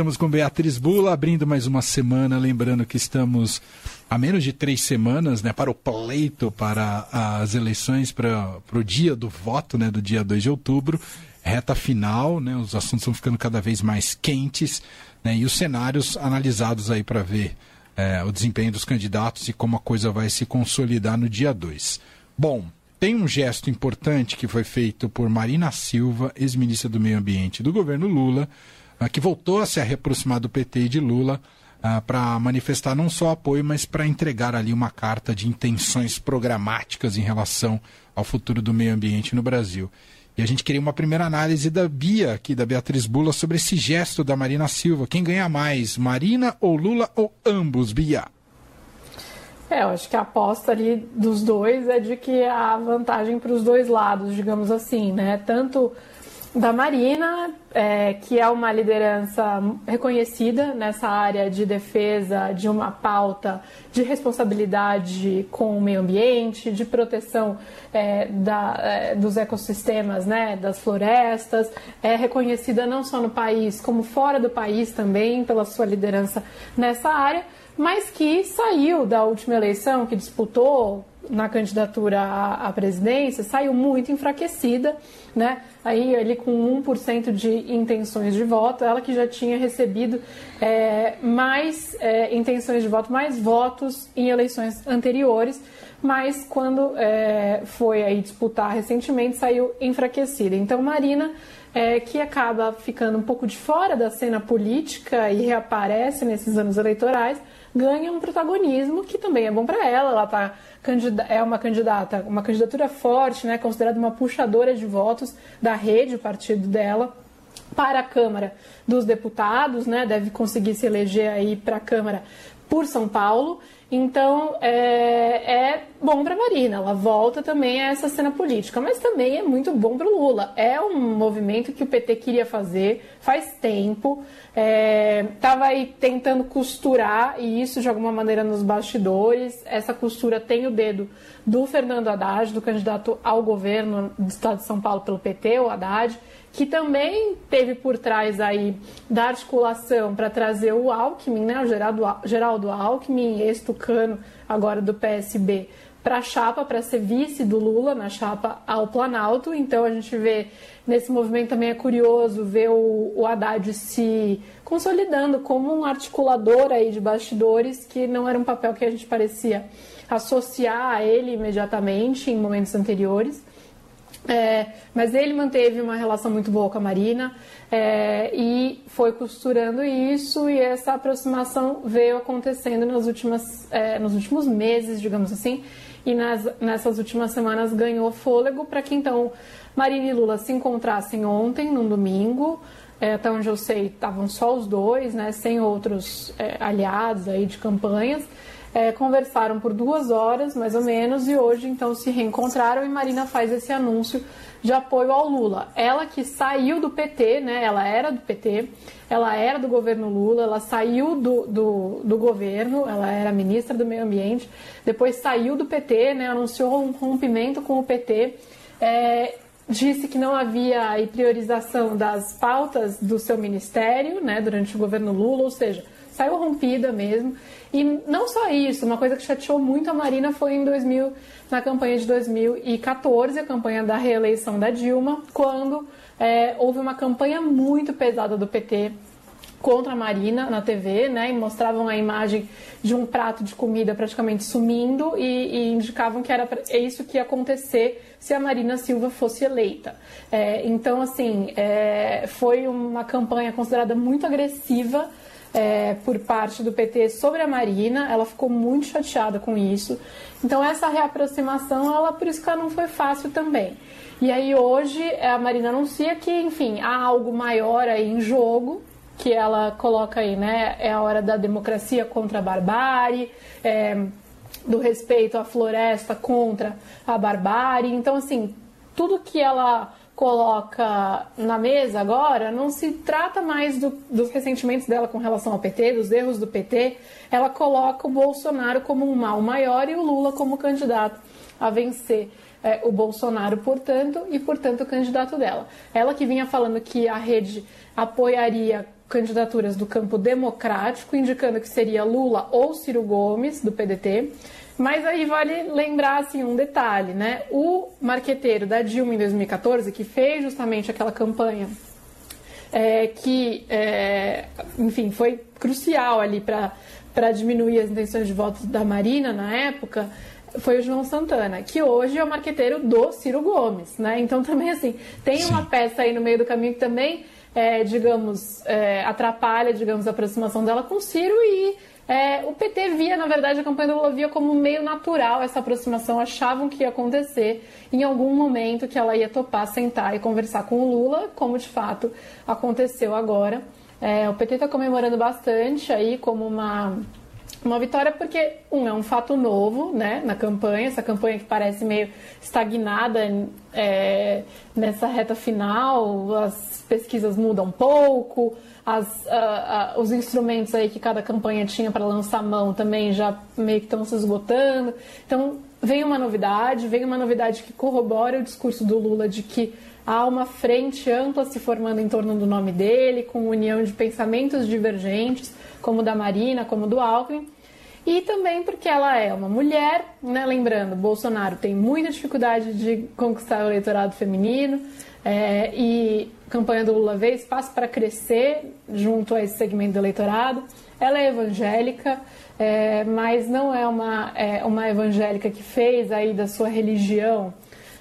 Estamos com Beatriz Bula, abrindo mais uma semana. Lembrando que estamos a menos de três semanas né, para o pleito, para as eleições, para, para o dia do voto, né, do dia 2 de outubro. Reta final, né, os assuntos estão ficando cada vez mais quentes né, e os cenários analisados aí para ver é, o desempenho dos candidatos e como a coisa vai se consolidar no dia 2. Bom, tem um gesto importante que foi feito por Marina Silva, ex-ministra do Meio Ambiente do governo Lula, que voltou a se aproximar do PT e de Lula ah, para manifestar não só apoio, mas para entregar ali uma carta de intenções programáticas em relação ao futuro do meio ambiente no Brasil. E a gente queria uma primeira análise da Bia, aqui da Beatriz Bula, sobre esse gesto da Marina Silva. Quem ganha mais, Marina ou Lula ou ambos, Bia? É, eu acho que a aposta ali dos dois é de que há vantagem para os dois lados, digamos assim, né? Tanto da Marina, é, que é uma liderança reconhecida nessa área de defesa de uma pauta de responsabilidade com o meio ambiente, de proteção é, da, é, dos ecossistemas, né, das florestas, é reconhecida não só no país, como fora do país também, pela sua liderança nessa área mas que saiu da última eleição, que disputou na candidatura à, presidência, saiu muito enfraquecida, né? Aí ele com 1% de intenções de voto, ela que já tinha recebido é, mais é, intenções de voto, mais votos em eleições anteriores, mas quando é, foi aí disputar recentemente saiu enfraquecida. Então Marina é, que acaba ficando um pouco de fora da cena política e reaparece nesses anos eleitorais, ganha um protagonismo que também é bom para ela. Ela tá, é uma candidata, uma candidatura forte, né, considerada uma puxadora de votos da rede, o partido dela para a Câmara dos Deputados, né? Deve conseguir se eleger aí para a Câmara por São Paulo. Então é, é bom para Marina, ela volta também a essa cena política, mas também é muito bom para o Lula. É um movimento que o PT queria fazer faz tempo, estava é, aí tentando costurar e isso de alguma maneira nos bastidores. Essa costura tem o dedo do Fernando Haddad, do candidato ao governo do Estado de São Paulo pelo PT, o Haddad que também teve por trás aí da articulação para trazer o Alckmin, né, o Geraldo, Geraldo Alckmin, ex-tucano, agora do PSB, para a chapa, para ser vice do Lula na chapa ao Planalto. Então a gente vê nesse movimento também é curioso ver o, o Haddad se consolidando como um articulador aí de bastidores, que não era um papel que a gente parecia associar a ele imediatamente em momentos anteriores. É, mas ele manteve uma relação muito boa com a Marina é, e foi costurando isso e essa aproximação veio acontecendo nas últimas, é, nos últimos meses, digamos assim, e nas, nessas últimas semanas ganhou fôlego para que então Marina e Lula se encontrassem ontem, num domingo, é, até onde eu sei estavam só os dois, né, sem outros é, aliados aí de campanhas, é, conversaram por duas horas, mais ou menos, e hoje então se reencontraram e Marina faz esse anúncio de apoio ao Lula. Ela que saiu do PT, né? Ela era do PT, ela era do governo Lula, ela saiu do, do, do governo, ela era ministra do Meio Ambiente, depois saiu do PT, né? Anunciou um rompimento com o PT. É, disse que não havia priorização das pautas do seu ministério, né, durante o governo Lula, ou seja, saiu rompida mesmo. E não só isso, uma coisa que chateou muito a Marina foi em 2000, na campanha de 2014, a campanha da reeleição da Dilma, quando é, houve uma campanha muito pesada do PT contra a Marina na TV, né, e mostravam a imagem de um prato de comida praticamente sumindo e, e indicavam que era é isso que ia acontecer se a Marina Silva fosse eleita. É, então, assim, é, foi uma campanha considerada muito agressiva é, por parte do PT sobre a Marina, ela ficou muito chateada com isso. Então essa reaproximação, ela por isso que ela não foi fácil também. E aí hoje a Marina anuncia que, enfim, há algo maior aí em jogo, que ela coloca aí, né? É a hora da democracia contra a barbárie, é, do respeito à floresta contra a barbárie. Então, assim, tudo que ela coloca na mesa agora não se trata mais do, dos ressentimentos dela com relação ao PT, dos erros do PT. Ela coloca o Bolsonaro como um mal maior e o Lula como candidato a vencer é, o Bolsonaro, portanto, e portanto o candidato dela. Ela que vinha falando que a rede apoiaria candidaturas do campo democrático, indicando que seria Lula ou Ciro Gomes, do PDT. Mas aí vale lembrar assim, um detalhe, né? O marqueteiro da Dilma em 2014, que fez justamente aquela campanha é, que, é, enfim, foi crucial ali para diminuir as intenções de voto da Marina na época, foi o João Santana, que hoje é o marqueteiro do Ciro Gomes, né? Então também assim, tem Sim. uma peça aí no meio do caminho que também, é, digamos, é, atrapalha, digamos, a aproximação dela com o Ciro e é, o PT via, na verdade, a campanha do Lula via como meio natural essa aproximação, achavam que ia acontecer em algum momento que ela ia topar, sentar e conversar com o Lula, como de fato aconteceu agora. É, o PT está comemorando bastante aí como uma uma vitória porque, um, é um fato novo né, na campanha, essa campanha que parece meio estagnada é, nessa reta final, as pesquisas mudam um pouco, as, uh, uh, os instrumentos aí que cada campanha tinha para lançar mão também já meio que estão se esgotando. Então, vem uma novidade, vem uma novidade que corrobora o discurso do Lula de que há uma frente ampla se formando em torno do nome dele, com união de pensamentos divergentes, como da Marina, como do Alckmin. E também porque ela é uma mulher, né? lembrando, Bolsonaro tem muita dificuldade de conquistar o eleitorado feminino é, e campanha do Lula veio espaço para crescer junto a esse segmento do eleitorado. Ela é evangélica, é, mas não é uma, é uma evangélica que fez aí da sua religião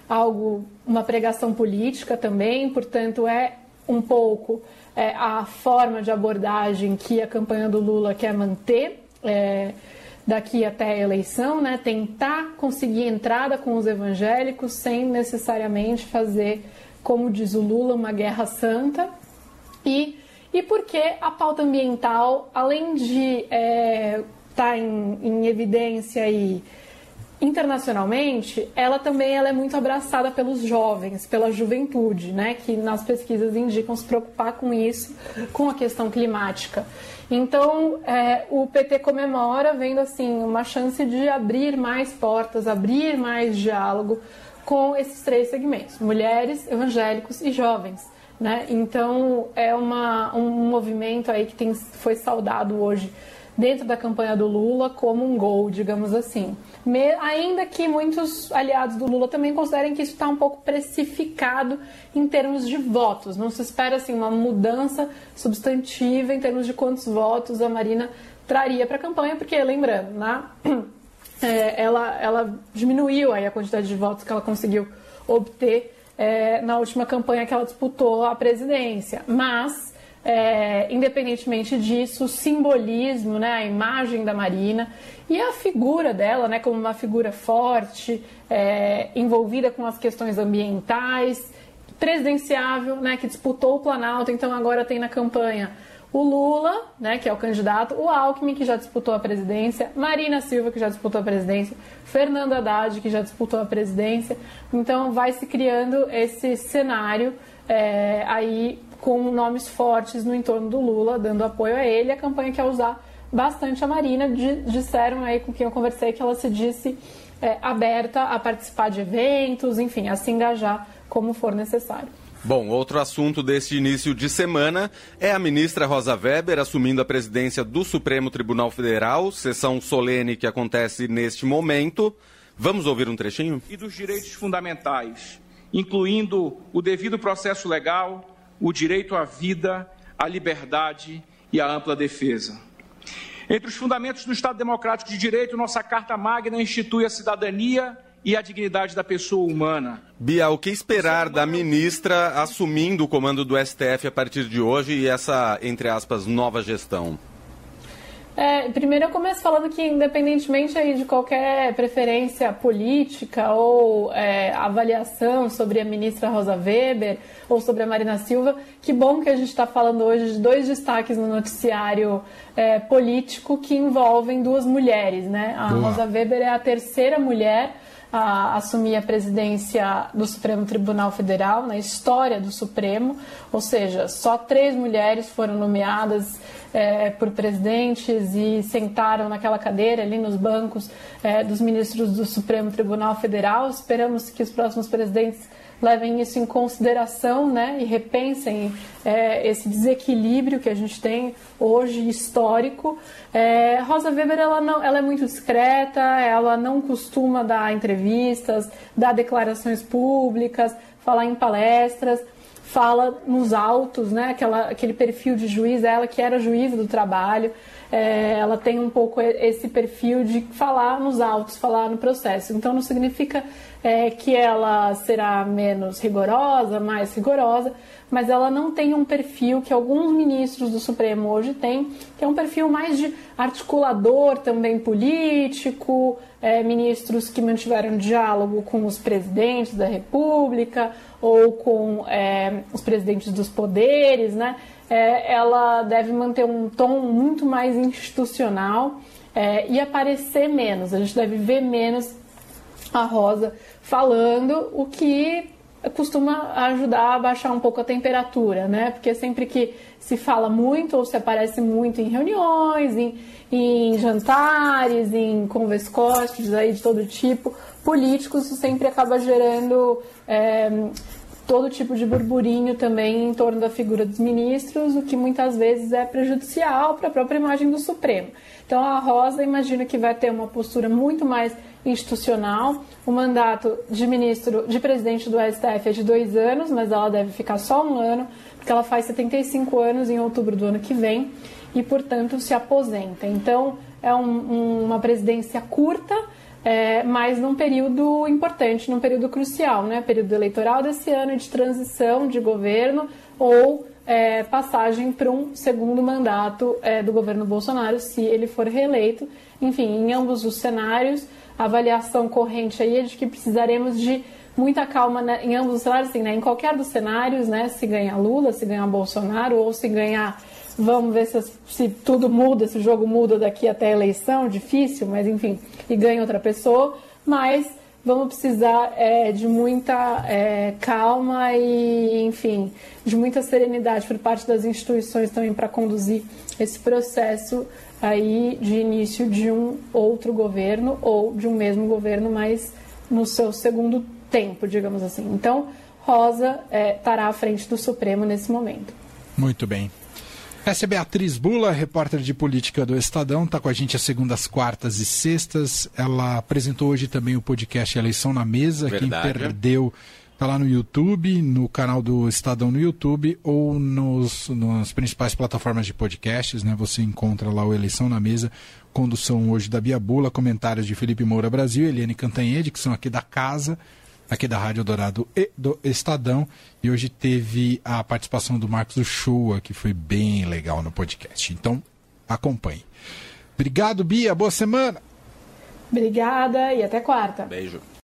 algo, uma pregação política também, portanto é um pouco é, a forma de abordagem que a campanha do Lula quer manter é, daqui até a eleição, né? tentar conseguir entrada com os evangélicos sem necessariamente fazer, como diz o Lula, uma guerra santa. E, e porque a pauta ambiental, além de estar é, tá em, em evidência e internacionalmente, ela também ela é muito abraçada pelos jovens, pela juventude, né, que nas pesquisas indicam se preocupar com isso, com a questão climática. Então, é, o PT comemora vendo assim uma chance de abrir mais portas, abrir mais diálogo com esses três segmentos: mulheres, evangélicos e jovens. Né? Então, é uma, um movimento aí que tem, foi saudado hoje dentro da campanha do Lula como um gol, digamos assim. Me, ainda que muitos aliados do Lula também considerem que isso está um pouco precificado em termos de votos. Não se espera assim uma mudança substantiva em termos de quantos votos a Marina traria para a campanha, porque lembrando, né, é, ela, ela diminuiu aí a quantidade de votos que ela conseguiu obter é, na última campanha que ela disputou a presidência. Mas é, independentemente disso, o simbolismo, né, a imagem da Marina e a figura dela, né, como uma figura forte, é, envolvida com as questões ambientais, presidenciável, né, que disputou o Planalto, então agora tem na campanha o Lula, né, que é o candidato, o Alckmin, que já disputou a presidência, Marina Silva, que já disputou a presidência, Fernando Haddad, que já disputou a presidência. Então vai se criando esse cenário é, aí com nomes fortes no entorno do Lula, dando apoio a ele. A campanha quer usar bastante a Marina. Disseram aí com quem eu conversei que ela se disse é, aberta a participar de eventos, enfim, a se engajar como for necessário. Bom, outro assunto deste início de semana é a ministra Rosa Weber assumindo a presidência do Supremo Tribunal Federal, sessão solene que acontece neste momento. Vamos ouvir um trechinho? E dos direitos fundamentais, incluindo o devido processo legal, o direito à vida, à liberdade e à ampla defesa. Entre os fundamentos do Estado Democrático de Direito, nossa Carta Magna institui a cidadania e a dignidade da pessoa humana. Bia, o que esperar da ministra assumindo o comando do STF a partir de hoje e essa, entre aspas, nova gestão? É, primeiro eu começo falando que independentemente aí de qualquer preferência política ou é, avaliação sobre a ministra Rosa Weber ou sobre a Marina Silva, que bom que a gente está falando hoje de dois destaques no noticiário é, político que envolvem duas mulheres, né? A Boa. Rosa Weber é a terceira mulher a assumir a presidência do Supremo Tribunal Federal na história do Supremo, ou seja, só três mulheres foram nomeadas é, por presidentes e sentaram naquela cadeira ali nos bancos é, dos ministros do Supremo Tribunal Federal. Esperamos que os próximos presidentes levem isso em consideração né, e repensem é, esse desequilíbrio que a gente tem hoje histórico. É, Rosa Weber ela, não, ela é muito discreta, ela não costuma dar entrevistas, dar declarações públicas, falar em palestras fala nos autos, né? Aquela, aquele perfil de juiz, ela que era juiz do trabalho, é, ela tem um pouco esse perfil de falar nos autos, falar no processo. Então não significa é, que ela será menos rigorosa, mais rigorosa, mas ela não tem um perfil que alguns ministros do Supremo hoje têm, que é um perfil mais de articulador também político, é, ministros que mantiveram diálogo com os presidentes da República ou com é, os presidentes dos poderes, né? É, ela deve manter um tom muito mais institucional é, e aparecer menos. A gente deve ver menos a Rosa falando, o que costuma ajudar a baixar um pouco a temperatura, né? Porque sempre que se fala muito ou se aparece muito em reuniões, em, em jantares, em converscotes aí de todo tipo, políticos, isso sempre acaba gerando é, todo tipo de burburinho também em torno da figura dos ministros, o que muitas vezes é prejudicial para a própria imagem do Supremo. Então a Rosa imagina que vai ter uma postura muito mais institucional. O mandato de ministro, de presidente do STF é de dois anos, mas ela deve ficar só um ano, porque ela faz 75 anos em outubro do ano que vem e, portanto, se aposenta. Então, é um, um, uma presidência curta, é, mas num período importante, num período crucial, né? Período eleitoral desse ano de transição de governo ou é, passagem para um segundo mandato é, do governo Bolsonaro, se ele for reeleito. Enfim, em ambos os cenários, a avaliação corrente aí é de que precisaremos de muita calma né, em ambos os cenários, assim, né, em qualquer dos cenários, né, se ganhar Lula, se ganhar Bolsonaro ou se ganhar, vamos ver se, se tudo muda, se o jogo muda daqui até a eleição, difícil, mas enfim, e ganha outra pessoa, mas vamos precisar é, de muita é, calma e, enfim, de muita serenidade por parte das instituições também para conduzir esse processo aí de início de um outro governo ou de um mesmo governo, mas no seu segundo tempo, digamos assim. Então, Rosa é, estará à frente do Supremo nesse momento. Muito bem. Essa é Beatriz Bula, repórter de política do Estadão, está com a gente às segundas, quartas e sextas. Ela apresentou hoje também o podcast Eleição na Mesa. Verdade. Quem perdeu Está lá no YouTube, no canal do Estadão no YouTube ou nos, nas principais plataformas de podcasts, né? Você encontra lá o Eleição na Mesa, condução hoje da Bia Bula, comentários de Felipe Moura Brasil, Eliane Cantanhede, que são aqui da casa, aqui da Rádio Dourado e do Estadão. E hoje teve a participação do Marcos Uchoa, que foi bem legal no podcast. Então, acompanhe. Obrigado, Bia. Boa semana. Obrigada e até quarta. Beijo.